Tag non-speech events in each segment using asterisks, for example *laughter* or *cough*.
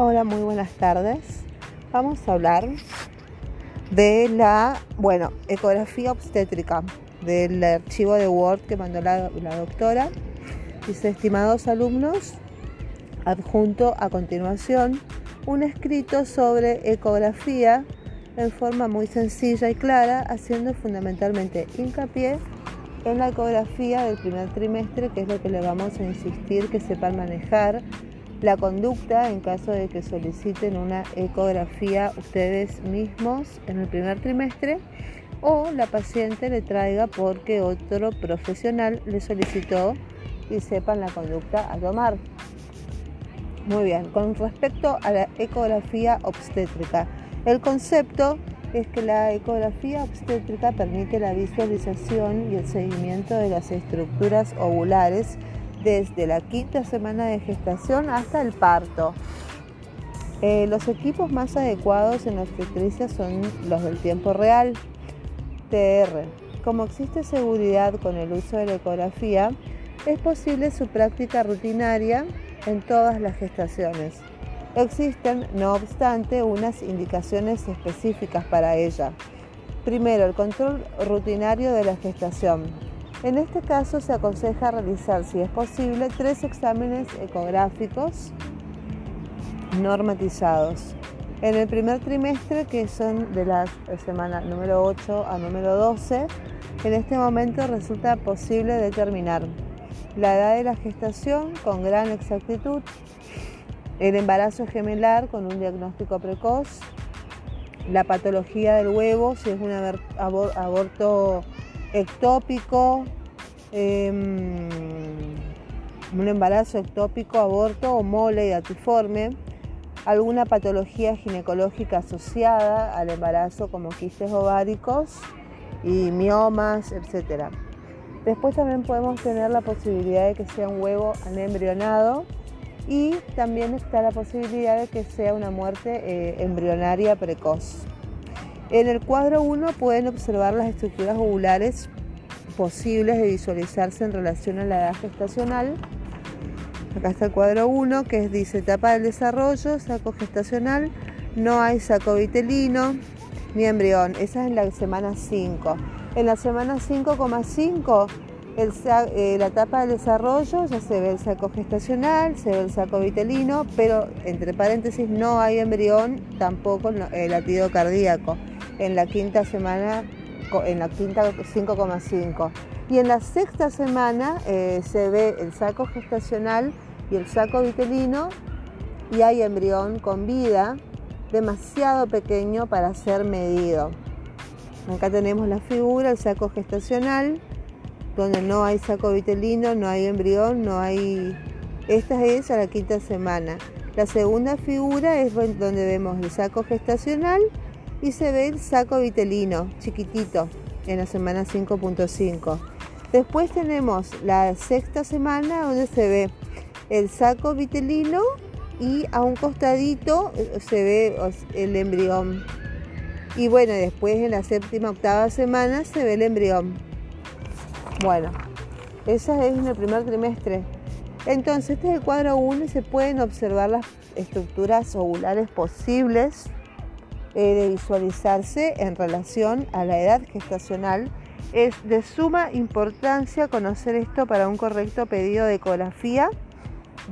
Hola, muy buenas tardes. Vamos a hablar de la, bueno, ecografía obstétrica del archivo de Word que mandó la, la doctora. Dice, estimados alumnos, adjunto a continuación un escrito sobre ecografía en forma muy sencilla y clara, haciendo fundamentalmente hincapié en la ecografía del primer trimestre, que es lo que le vamos a insistir que sepan manejar la conducta en caso de que soliciten una ecografía ustedes mismos en el primer trimestre o la paciente le traiga porque otro profesional le solicitó y sepan la conducta a tomar. Muy bien, con respecto a la ecografía obstétrica, el concepto es que la ecografía obstétrica permite la visualización y el seguimiento de las estructuras ovulares desde la quinta semana de gestación hasta el parto. Eh, los equipos más adecuados en obstetricia son los del tiempo real, TR. Como existe seguridad con el uso de la ecografía, es posible su práctica rutinaria en todas las gestaciones. Existen, no obstante, unas indicaciones específicas para ella. Primero, el control rutinario de la gestación. En este caso se aconseja realizar, si es posible, tres exámenes ecográficos normatizados. En el primer trimestre, que son de la semana número 8 a número 12, en este momento resulta posible determinar la edad de la gestación con gran exactitud, el embarazo gemelar con un diagnóstico precoz, la patología del huevo, si es un aborto ectópico, em, un embarazo ectópico, aborto o mole atiforme, alguna patología ginecológica asociada al embarazo como quistes ováricos y miomas, etc. Después también podemos tener la posibilidad de que sea un huevo anembrionado y también está la posibilidad de que sea una muerte eh, embrionaria precoz. En el cuadro 1 pueden observar las estructuras ovulares posibles de visualizarse en relación a la edad gestacional. Acá está el cuadro 1 que dice etapa del desarrollo, saco gestacional, no hay saco vitelino ni embrión. Esa es en la semana 5. En la semana 5,5 eh, la etapa del desarrollo ya se ve el saco gestacional, se ve el saco vitelino, pero entre paréntesis no hay embrión, tampoco el latido cardíaco en la quinta semana, en la quinta 5,5. Y en la sexta semana eh, se ve el saco gestacional y el saco vitelino y hay embrión con vida demasiado pequeño para ser medido. Acá tenemos la figura, el saco gestacional, donde no hay saco vitelino, no hay embrión, no hay... Esta es a la quinta semana. La segunda figura es donde vemos el saco gestacional y se ve el saco vitelino chiquitito en la semana 5.5. Después tenemos la sexta semana donde se ve el saco vitelino y a un costadito eh, se ve el embrión. Y bueno, después en la séptima, octava semana se ve el embrión. Bueno, esa es en el primer trimestre. Entonces, este es el cuadro 1 y se pueden observar las estructuras ovulares posibles de visualizarse en relación a la edad gestacional. Es de suma importancia conocer esto para un correcto pedido de ecografía,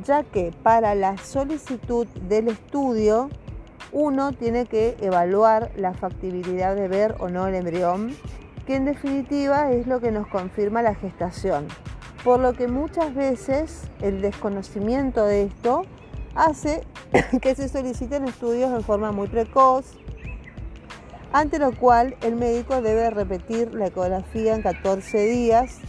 ya que para la solicitud del estudio uno tiene que evaluar la factibilidad de ver o no el embrión, que en definitiva es lo que nos confirma la gestación. Por lo que muchas veces el desconocimiento de esto hace *coughs* que se soliciten estudios en forma muy precoz, ante lo cual el médico debe repetir la ecografía en 14 días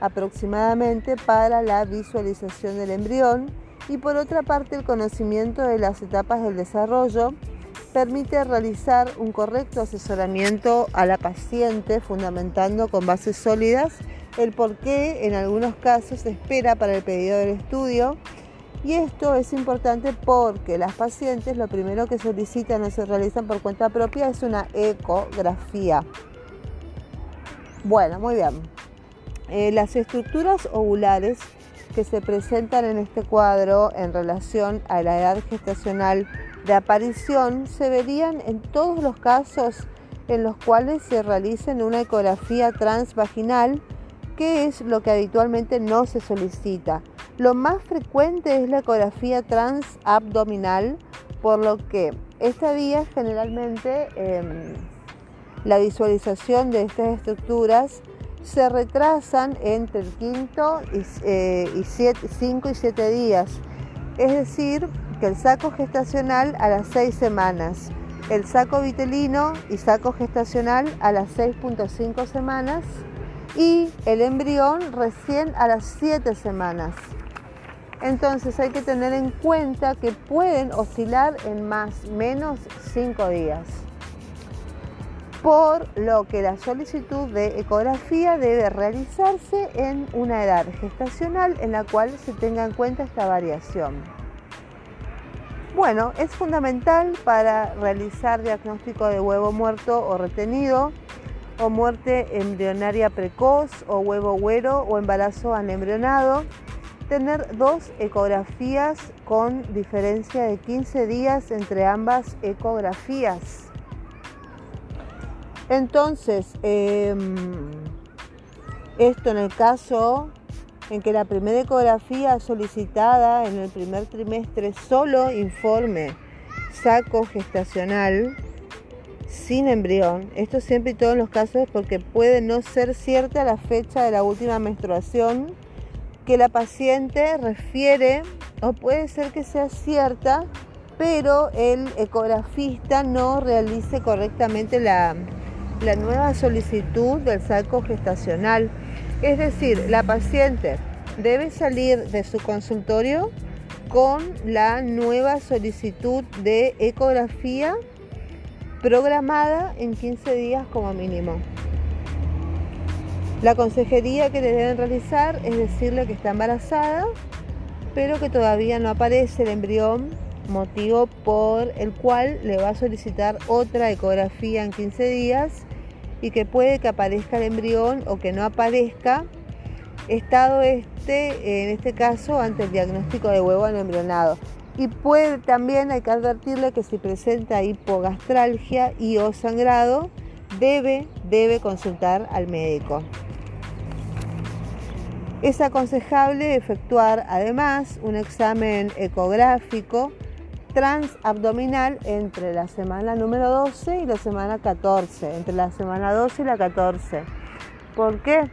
aproximadamente para la visualización del embrión. Y por otra parte el conocimiento de las etapas del desarrollo permite realizar un correcto asesoramiento a la paciente fundamentando con bases sólidas el por qué en algunos casos se espera para el pedido del estudio y esto es importante porque las pacientes lo primero que solicitan o se realizan por cuenta propia es una ecografía. Bueno, muy bien. Eh, las estructuras ovulares que se presentan en este cuadro en relación a la edad gestacional de aparición se verían en todos los casos en los cuales se realicen una ecografía transvaginal, que es lo que habitualmente no se solicita. Lo más frecuente es la ecografía transabdominal, por lo que esta vía generalmente em, la visualización de estas estructuras se retrasan entre el quinto y, eh, y cinco y siete días, es decir, que el saco gestacional a las seis semanas, el saco vitelino y saco gestacional a las 6.5 semanas y el embrión recién a las 7 semanas. Entonces hay que tener en cuenta que pueden oscilar en más menos 5 días. Por lo que la solicitud de ecografía debe realizarse en una edad gestacional en la cual se tenga en cuenta esta variación. Bueno, es fundamental para realizar diagnóstico de huevo muerto o retenido, o muerte embrionaria precoz, o huevo güero, o embarazo anembrionado, tener dos ecografías con diferencia de 15 días entre ambas ecografías. Entonces, em, esto en el caso en que la primera ecografía solicitada en el primer trimestre solo informe saco gestacional sin embrión. Esto siempre y todos los casos porque puede no ser cierta la fecha de la última menstruación que la paciente refiere o puede ser que sea cierta, pero el ecografista no realice correctamente la, la nueva solicitud del saco gestacional. Es decir, la paciente debe salir de su consultorio con la nueva solicitud de ecografía programada en 15 días como mínimo. La consejería que le deben realizar es decirle que está embarazada, pero que todavía no aparece el embrión, motivo por el cual le va a solicitar otra ecografía en 15 días y que puede que aparezca el embrión o que no aparezca, estado este, en este caso, ante el diagnóstico de huevo no embrionado. Y puede también, hay que advertirle que si presenta hipogastralgia y o sangrado, debe, debe consultar al médico. Es aconsejable efectuar además un examen ecográfico transabdominal entre la semana número 12 y la semana 14, entre la semana 12 y la 14. ¿Por qué?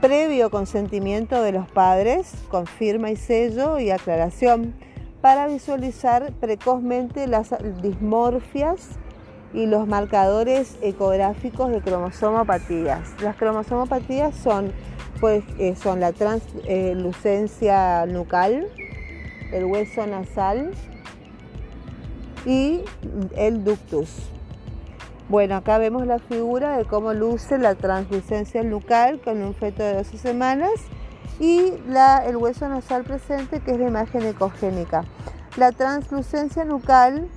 Previo consentimiento de los padres, con firma y sello y aclaración, para visualizar precozmente las dismorfias y los marcadores ecográficos de cromosomopatías. Las cromosomopatías son, pues, eh, son la translucencia nucal, el hueso nasal y el ductus. Bueno, acá vemos la figura de cómo luce la translucencia nucal con un feto de 12 semanas y el hueso nasal presente que es de imagen ecogénica. La translucencia nucal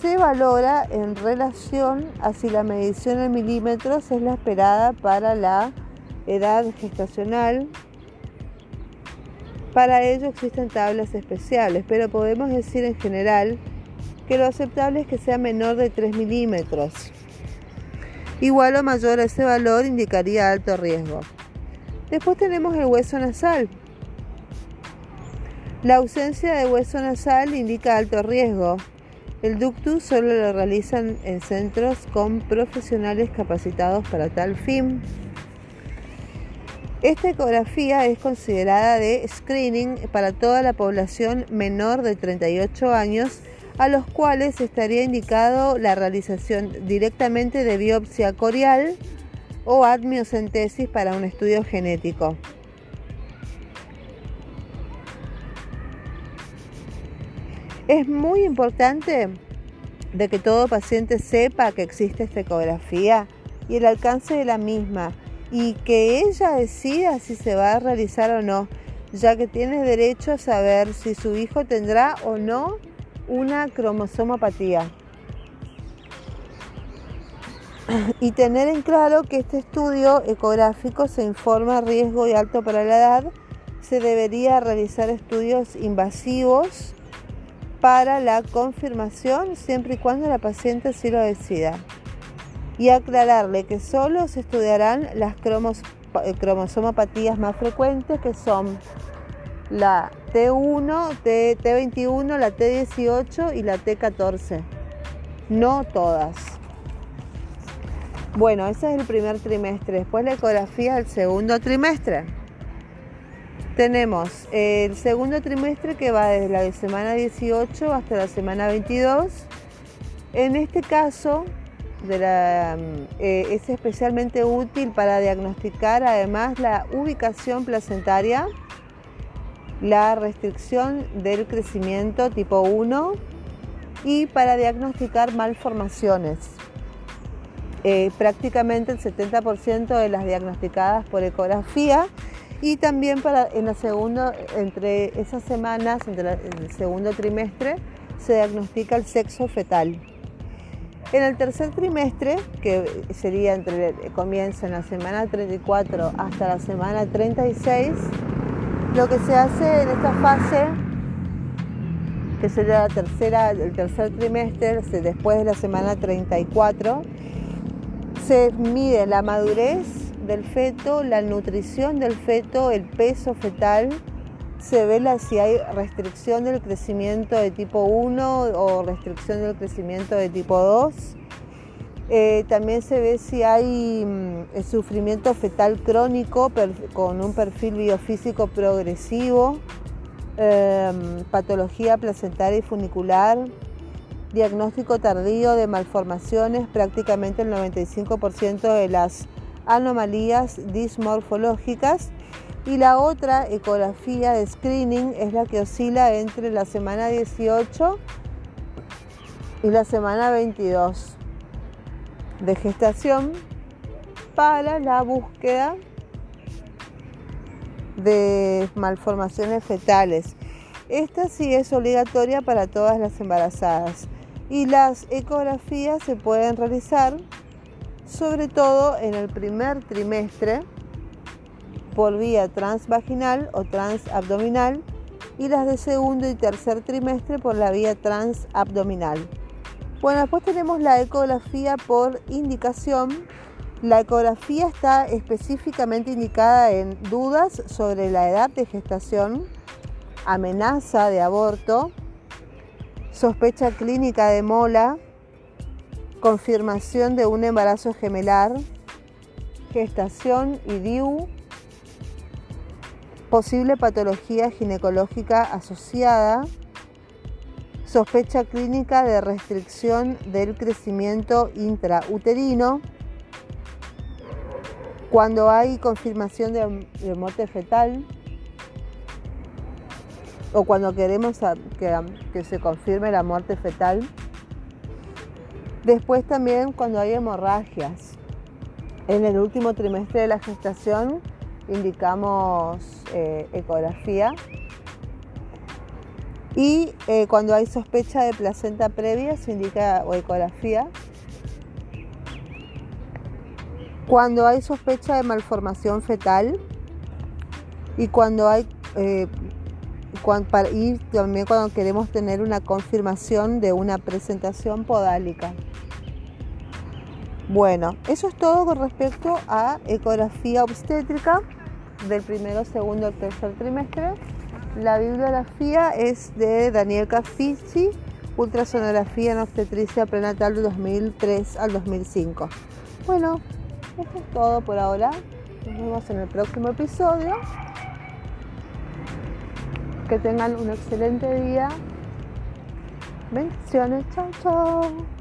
se valora en relación a si la medición en milímetros es la esperada para la edad gestacional para ello existen tablas especiales, pero podemos decir en general que lo aceptable es que sea menor de 3 milímetros. Igual o mayor a ese valor indicaría alto riesgo. Después tenemos el hueso nasal. La ausencia de hueso nasal indica alto riesgo. El ductus solo lo realizan en centros con profesionales capacitados para tal fin. Esta ecografía es considerada de screening para toda la población menor de 38 años, a los cuales estaría indicado la realización directamente de biopsia corial o admiocentesis para un estudio genético. Es muy importante de que todo paciente sepa que existe esta ecografía y el alcance de la misma y que ella decida si se va a realizar o no, ya que tiene derecho a saber si su hijo tendrá o no una cromosomopatía. Y tener en claro que este estudio ecográfico se informa riesgo y alto para la edad, se debería realizar estudios invasivos para la confirmación siempre y cuando la paciente sí lo decida. Y aclararle que solo se estudiarán las eh, cromosomopatías más frecuentes que son la T1, T, T21, la T18 y la T14. No todas. Bueno, ese es el primer trimestre. Después la ecografía del segundo trimestre. Tenemos el segundo trimestre que va desde la semana 18 hasta la semana 22. En este caso, eh, es especialmente útil para diagnosticar además la ubicación placentaria la restricción del crecimiento tipo 1 y para diagnosticar malformaciones. Eh, prácticamente el 70% de las diagnosticadas por ecografía y también para en la segunda, entre esas semanas, entre el segundo trimestre, se diagnostica el sexo fetal. En el tercer trimestre, que sería entre comienza en la semana 34 hasta la semana 36, lo que se hace en esta fase, que sería la tercera, el tercer trimestre, después de la semana 34, se mide la madurez del feto, la nutrición del feto, el peso fetal, se ve si hay restricción del crecimiento de tipo 1 o restricción del crecimiento de tipo 2 eh, también se ve si hay mm, sufrimiento fetal crónico con un perfil biofísico progresivo, em, patología placentaria y funicular, diagnóstico tardío de malformaciones, prácticamente el 95% de las anomalías dismorfológicas. Y la otra ecografía de screening es la que oscila entre la semana 18 y la semana 22 de gestación para la búsqueda de malformaciones fetales. Esta sí es obligatoria para todas las embarazadas y las ecografías se pueden realizar sobre todo en el primer trimestre por vía transvaginal o transabdominal y las de segundo y tercer trimestre por la vía transabdominal. Bueno, después tenemos la ecografía por indicación. La ecografía está específicamente indicada en dudas sobre la edad de gestación, amenaza de aborto, sospecha clínica de mola, confirmación de un embarazo gemelar, gestación y DIU, posible patología ginecológica asociada, sospecha clínica de restricción del crecimiento intrauterino, cuando hay confirmación de, muerte fetal o cuando queremos que, que se confirme la muerte fetal. Después también cuando hay hemorragias. En el último trimestre de la gestación indicamos eh, ecografía y eh, cuando hay sospecha de placenta previa se indica ecografía. Cuando hay sospecha de malformación fetal y cuando hay eh, y también cuando queremos tener una confirmación de una presentación podálica. Bueno, eso es todo con respecto a ecografía obstétrica del primero, segundo tercer trimestre. La bibliografía es de Daniel Caffici, Ultrasonografía en Obstetricia Prenatal de 2003 al 2005. Bueno, esto es todo por ahora. Nos vemos en el próximo episodio. Que tengan un excelente día. Bendiciones. Chao, chao.